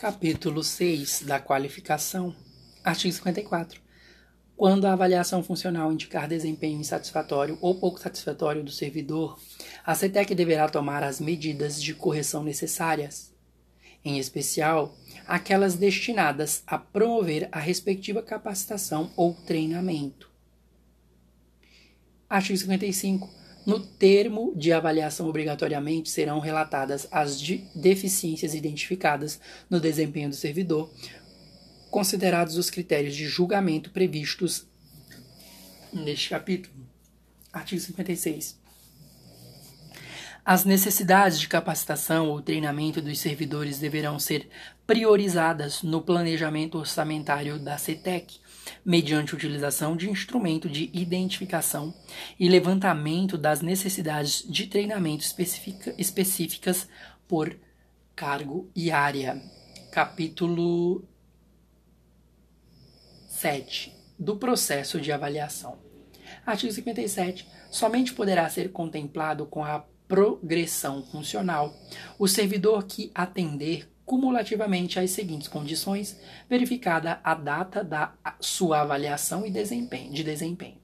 Capítulo 6 da qualificação. Artigo 54. Quando a avaliação funcional indicar desempenho insatisfatório ou pouco satisfatório do servidor, a CETEC deverá tomar as medidas de correção necessárias, em especial aquelas destinadas a promover a respectiva capacitação ou treinamento. Artigo 55. No termo de avaliação, obrigatoriamente serão relatadas as de deficiências identificadas no desempenho do servidor, considerados os critérios de julgamento previstos neste capítulo. Artigo 56. As necessidades de capacitação ou treinamento dos servidores deverão ser priorizadas no planejamento orçamentário da CETEC, mediante utilização de instrumento de identificação e levantamento das necessidades de treinamento específicas por cargo e área. Capítulo 7 do processo de avaliação. Artigo 57. Somente poderá ser contemplado com a progressão funcional o servidor que atender cumulativamente às seguintes condições, verificada a data da sua avaliação e desempenho, de desempenho.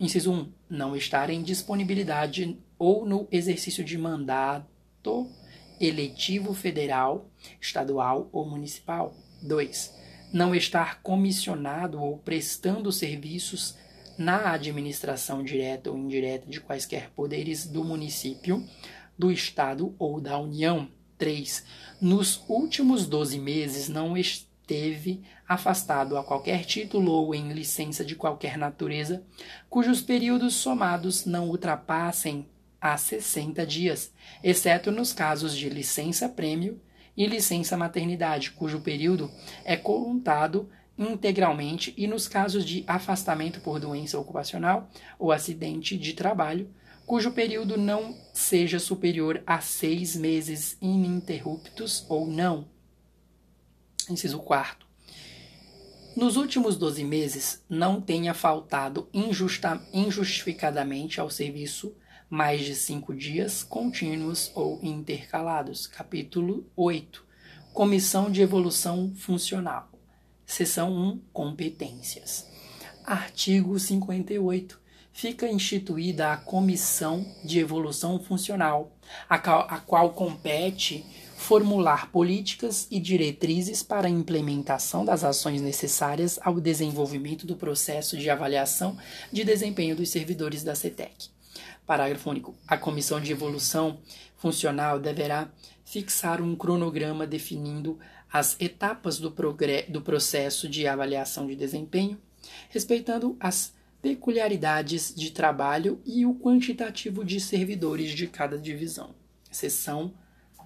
Inciso 1. Não estar em disponibilidade ou no exercício de mandato eletivo federal, estadual ou municipal. 2. Não estar comissionado ou prestando serviços na administração direta ou indireta de quaisquer poderes do município, do estado ou da União. 3. Nos últimos 12 meses não esteve afastado a qualquer título ou em licença de qualquer natureza, cujos períodos somados não ultrapassem a 60 dias, exceto nos casos de licença-prêmio e licença maternidade, cujo período é contado integralmente, e nos casos de afastamento por doença ocupacional ou acidente de trabalho, cujo período não seja superior a seis meses ininterruptos ou não. Inciso 4. Nos últimos 12 meses, não tenha faltado injusta, injustificadamente ao serviço mais de cinco dias contínuos ou intercalados. Capítulo 8. Comissão de Evolução Funcional. Seção 1. Competências. Artigo 58 fica instituída a Comissão de Evolução Funcional, a qual, a qual compete formular políticas e diretrizes para a implementação das ações necessárias ao desenvolvimento do processo de avaliação de desempenho dos servidores da CETEC. Parágrafo único. A Comissão de Evolução Funcional deverá fixar um cronograma definindo as etapas do, do processo de avaliação de desempenho, respeitando as peculiaridades de trabalho e o quantitativo de servidores de cada divisão. Seção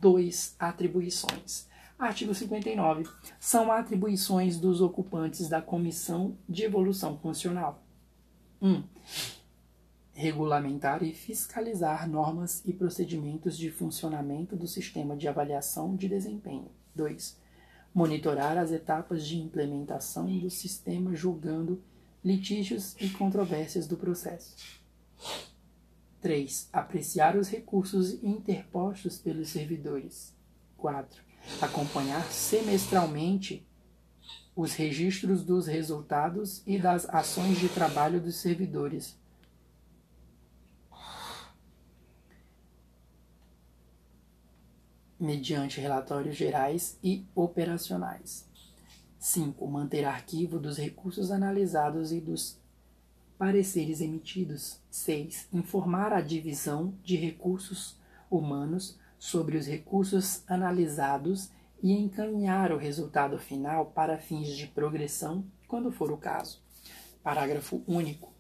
2. Atribuições. Artigo 59. São atribuições dos ocupantes da Comissão de Evolução Funcional. 1. Um, regulamentar e fiscalizar normas e procedimentos de funcionamento do sistema de avaliação de desempenho. 2. Monitorar as etapas de implementação do sistema julgando litígios e controvérsias do processo. 3. Apreciar os recursos interpostos pelos servidores. 4. Acompanhar semestralmente os registros dos resultados e das ações de trabalho dos servidores. Mediante relatórios gerais e operacionais. 5. Manter arquivo dos recursos analisados e dos pareceres emitidos. 6. Informar a divisão de recursos humanos sobre os recursos analisados e encaminhar o resultado final para fins de progressão, quando for o caso. Parágrafo único.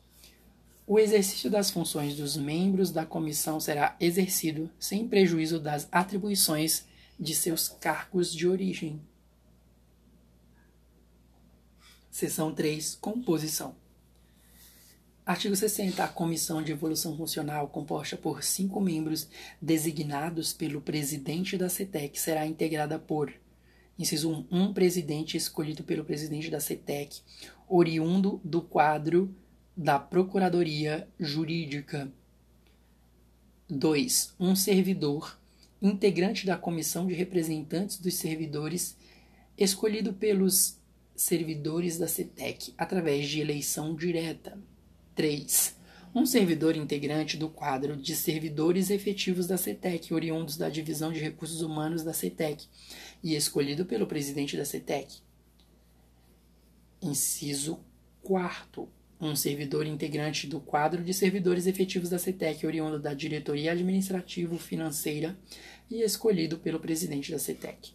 O exercício das funções dos membros da comissão será exercido sem prejuízo das atribuições de seus cargos de origem. Seção 3. Composição. Artigo 60. A Comissão de Evolução Funcional, composta por cinco membros designados pelo presidente da CETEC, será integrada por: inciso 1. Um presidente escolhido pelo presidente da CETEC, oriundo do quadro da Procuradoria Jurídica. 2. Um servidor integrante da comissão de representantes dos servidores escolhido pelos servidores da CETEC através de eleição direta. 3. Um servidor integrante do quadro de servidores efetivos da CETEC, oriundos da Divisão de Recursos Humanos da CETEC e escolhido pelo presidente da CETEC. Inciso 4 um servidor integrante do quadro de servidores efetivos da CETEC, oriundo da diretoria administrativo-financeira e escolhido pelo presidente da CETEC.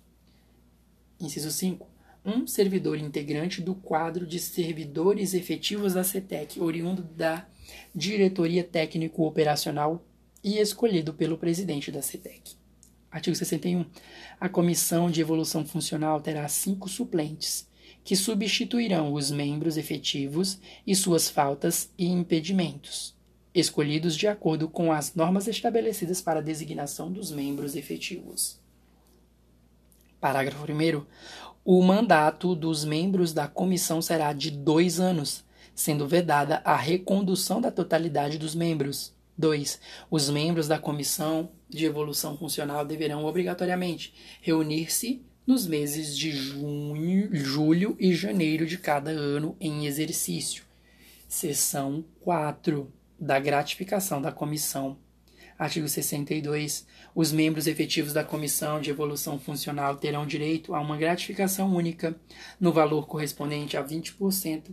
Inciso 5. Um servidor integrante do quadro de servidores efetivos da CETEC, oriundo da diretoria técnico-operacional e escolhido pelo presidente da CETEC. Artigo 61. A comissão de evolução funcional terá cinco suplentes que substituirão os membros efetivos e suas faltas e impedimentos, escolhidos de acordo com as normas estabelecidas para a designação dos membros efetivos. Parágrafo 1. O mandato dos membros da comissão será de dois anos, sendo vedada a recondução da totalidade dos membros. 2. Os membros da comissão de evolução funcional deverão obrigatoriamente reunir-se nos meses de junho, julho e janeiro de cada ano em exercício. Seção 4 da gratificação da comissão. Artigo 62. Os membros efetivos da Comissão de Evolução Funcional terão direito a uma gratificação única no valor correspondente a 20%,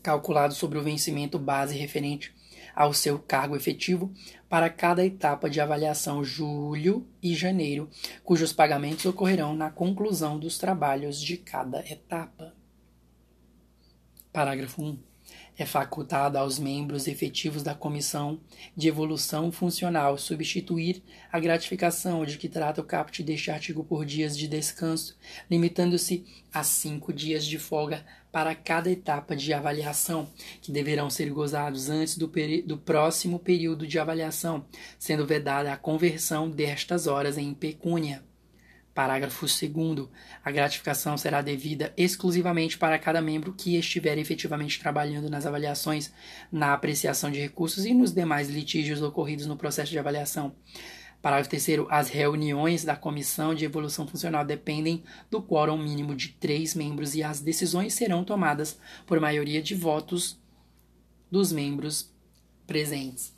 calculado sobre o vencimento base referente ao seu cargo efetivo para cada etapa de avaliação julho e janeiro, cujos pagamentos ocorrerão na conclusão dos trabalhos de cada etapa. Parágrafo 1 é facultada aos membros efetivos da Comissão de Evolução Funcional substituir a gratificação de que trata o caput deste artigo por dias de descanso, limitando-se a cinco dias de folga para cada etapa de avaliação, que deverão ser gozados antes do, do próximo período de avaliação, sendo vedada a conversão destas horas em pecúnia. Parágrafo 2. A gratificação será devida exclusivamente para cada membro que estiver efetivamente trabalhando nas avaliações, na apreciação de recursos e nos demais litígios ocorridos no processo de avaliação. Parágrafo 3. As reuniões da Comissão de Evolução Funcional dependem do quórum mínimo de três membros e as decisões serão tomadas por maioria de votos dos membros presentes.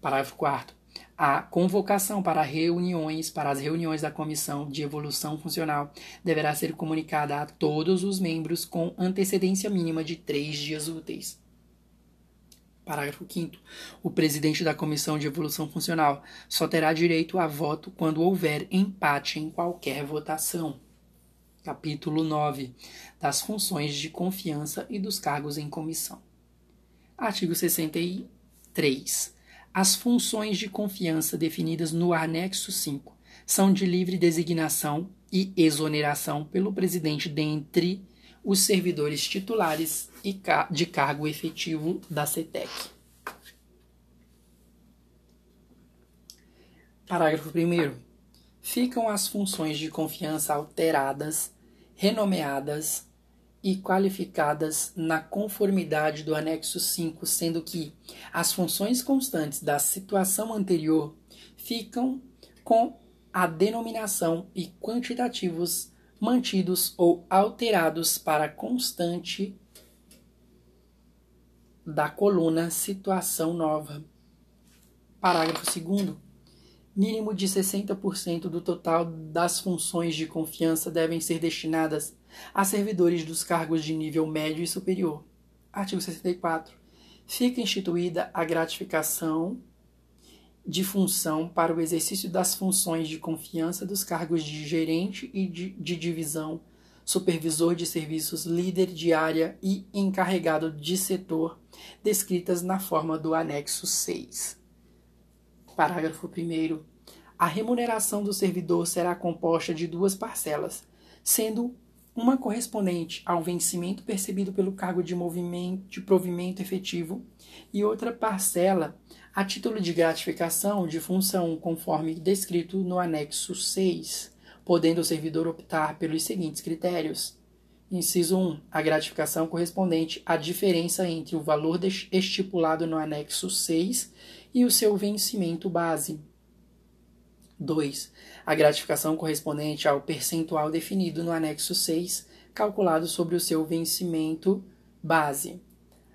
Parágrafo 4 a convocação para reuniões, para as reuniões da Comissão de Evolução Funcional, deverá ser comunicada a todos os membros com antecedência mínima de três dias úteis. Parágrafo 5. O presidente da Comissão de Evolução Funcional só terá direito a voto quando houver empate em qualquer votação. Capítulo 9. Das funções de confiança e dos cargos em comissão. Artigo 63. As funções de confiança definidas no anexo 5 são de livre designação e exoneração pelo presidente dentre os servidores titulares e de cargo efetivo da CETEC. Parágrafo 1. Ficam as funções de confiança alteradas, renomeadas e qualificadas na conformidade do anexo 5, sendo que as funções constantes da situação anterior ficam com a denominação e quantitativos mantidos ou alterados para constante da coluna situação nova. Parágrafo 2 Mínimo de 60% do total das funções de confiança devem ser destinadas a servidores dos cargos de nível médio e superior. Artigo 64. Fica instituída a gratificação de função para o exercício das funções de confiança dos cargos de gerente e de, de divisão, supervisor de serviços, líder de área e encarregado de setor, descritas na forma do anexo 6. Parágrafo 1. A remuneração do servidor será composta de duas parcelas, sendo uma correspondente ao vencimento percebido pelo cargo de movimento de provimento efetivo e outra parcela a título de gratificação de função, conforme descrito no anexo 6, podendo o servidor optar pelos seguintes critérios. Inciso 1. A gratificação correspondente à diferença entre o valor estipulado no anexo 6 e o seu vencimento base. 2. A gratificação correspondente ao percentual definido no anexo 6, calculado sobre o seu vencimento base.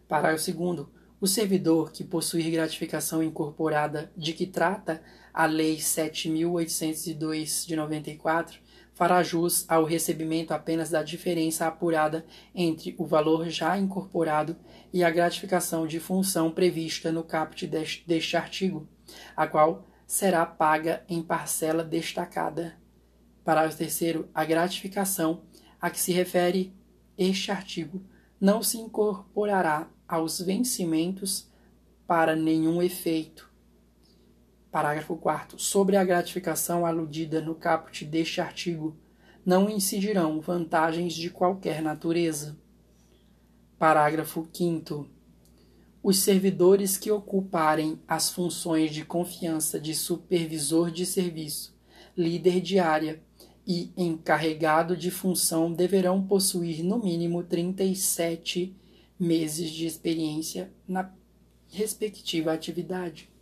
Parágrafo 2. O servidor que possuir gratificação incorporada de que trata a Lei 7.802 de 94 fará jus ao recebimento apenas da diferença apurada entre o valor já incorporado e a gratificação de função prevista no caput deste artigo, a qual será paga em parcela destacada. Parágrafo 3. A gratificação a que se refere este artigo não se incorporará aos vencimentos para nenhum efeito. Parágrafo 4. Sobre a gratificação aludida no caput deste artigo, não incidirão vantagens de qualquer natureza. Parágrafo 5. Os servidores que ocuparem as funções de confiança de supervisor de serviço, líder de área e encarregado de função deverão possuir no mínimo 37 meses de experiência na respectiva atividade.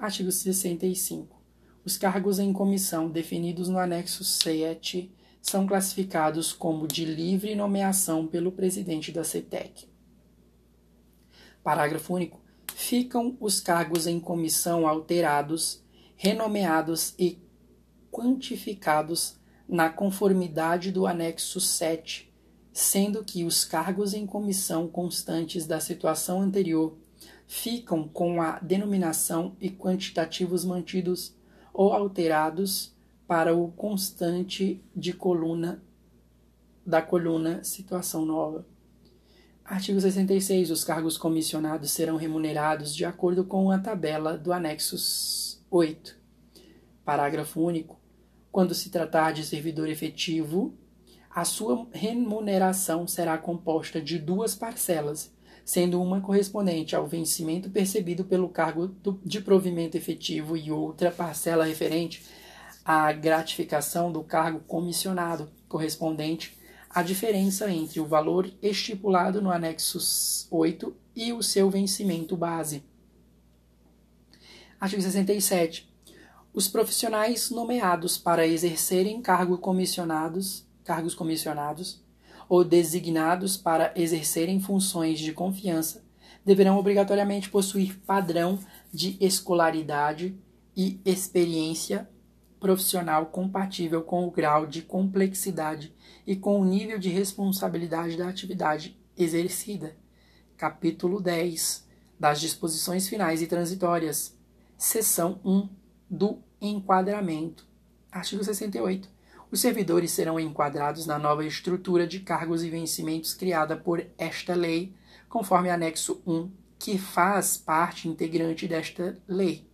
Artigo 65. Os cargos em comissão definidos no anexo 7 são classificados como de livre nomeação pelo presidente da CETEC. Parágrafo único. Ficam os cargos em comissão alterados, renomeados e quantificados na conformidade do anexo 7 sendo que os cargos em comissão constantes da situação anterior ficam com a denominação e quantitativos mantidos ou alterados para o constante de coluna da coluna situação nova. Artigo 66. Os cargos comissionados serão remunerados de acordo com a tabela do anexo 8. Parágrafo único. Quando se tratar de servidor efetivo, a sua remuneração será composta de duas parcelas, sendo uma correspondente ao vencimento percebido pelo cargo de provimento efetivo e outra parcela referente à gratificação do cargo comissionado, correspondente à diferença entre o valor estipulado no anexo 8 e o seu vencimento base. Artigo 67. Os profissionais nomeados para exercerem cargo comissionados cargos comissionados ou designados para exercerem funções de confiança deverão obrigatoriamente possuir padrão de escolaridade e experiência profissional compatível com o grau de complexidade e com o nível de responsabilidade da atividade exercida. Capítulo 10 das disposições finais e transitórias. Seção 1 do enquadramento. Artigo 68. Os servidores serão enquadrados na nova estrutura de cargos e vencimentos criada por esta lei, conforme anexo 1, que faz parte integrante desta lei.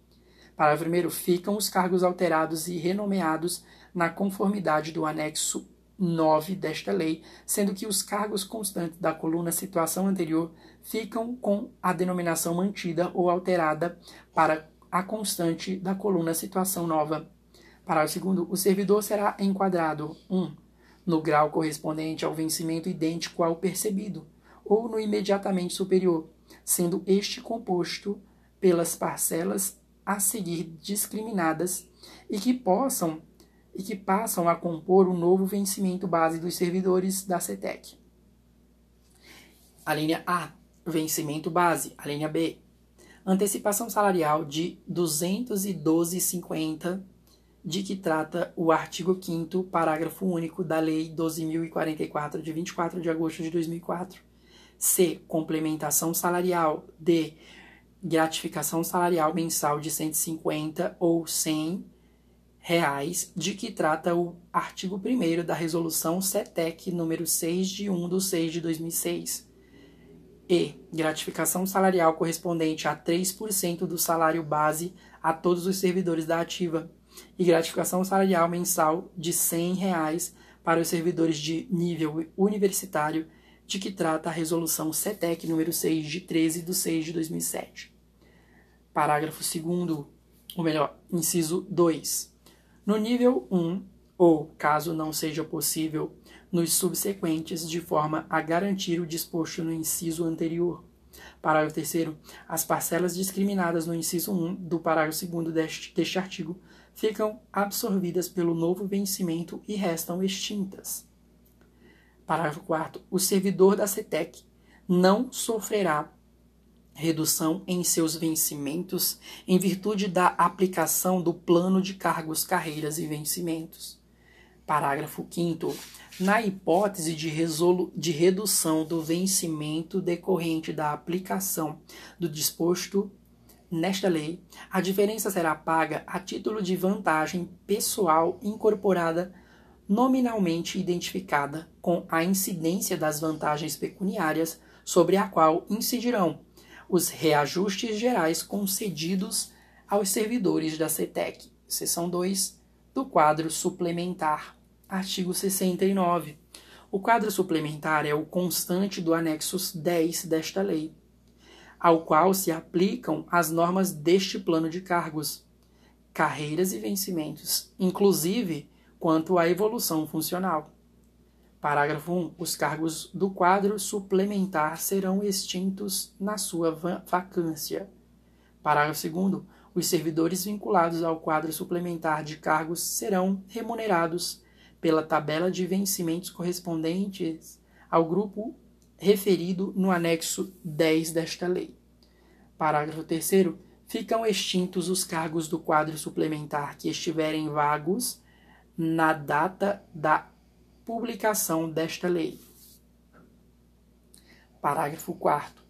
Para primeiro, ficam os cargos alterados e renomeados na conformidade do anexo 9 desta lei, sendo que os cargos constantes da coluna situação anterior ficam com a denominação mantida ou alterada para a constante da coluna situação nova. Parágrafo segundo, o servidor será enquadrado 1. Um, no grau correspondente ao vencimento idêntico ao percebido, ou no imediatamente superior, sendo este composto pelas parcelas a seguir discriminadas e que possam e que passam a compor o novo vencimento base dos servidores da CETEC. A linha A, vencimento base. A linha B, antecipação salarial de 212,50 de que trata o artigo 5 parágrafo único da Lei 12.044, de 24 de agosto de 2004. C. Complementação salarial. D. Gratificação salarial mensal de 150 ou 100 reais, de que trata o artigo 1 da Resolução CETEC número 6 de 1 de 6 de 2006. E. Gratificação salarial correspondente a 3% do salário base a todos os servidores da ativa e gratificação salarial mensal de 100 reais para os servidores de nível universitário, de que trata a resolução CETEC número 6 de 13 de 6 de 2007. Parágrafo 2 ou melhor, inciso 2. No nível 1, ou, caso não seja possível, nos subsequentes, de forma a garantir o disposto no inciso anterior. Parágrafo 3 As parcelas discriminadas no inciso 1 do parágrafo 2 deste, deste artigo ficam absorvidas pelo novo vencimento e restam extintas. Parágrafo 4. O servidor da CETEC não sofrerá redução em seus vencimentos em virtude da aplicação do plano de cargos, carreiras e vencimentos. Parágrafo 5 na hipótese de, de redução do vencimento decorrente da aplicação do disposto nesta lei, a diferença será paga a título de vantagem pessoal incorporada nominalmente identificada com a incidência das vantagens pecuniárias sobre a qual incidirão os reajustes gerais concedidos aos servidores da CETEC, seção 2 do quadro suplementar, artigo 69. O quadro suplementar é o constante do anexo 10 desta lei, ao qual se aplicam as normas deste plano de cargos, carreiras e vencimentos, inclusive quanto à evolução funcional. Parágrafo 1. Os cargos do quadro suplementar serão extintos na sua vacância. Parágrafo 2. Os servidores vinculados ao quadro suplementar de cargos serão remunerados pela tabela de vencimentos correspondentes ao grupo referido no anexo 10 desta lei. Parágrafo 3. Ficam extintos os cargos do quadro suplementar que estiverem vagos na data da publicação desta lei. Parágrafo 4.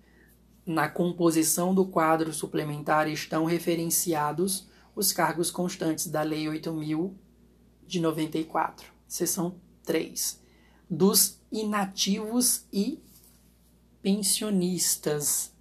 Na composição do quadro suplementar estão referenciados os cargos constantes da Lei 8000 de 94, seção 3, dos inativos e pensionistas,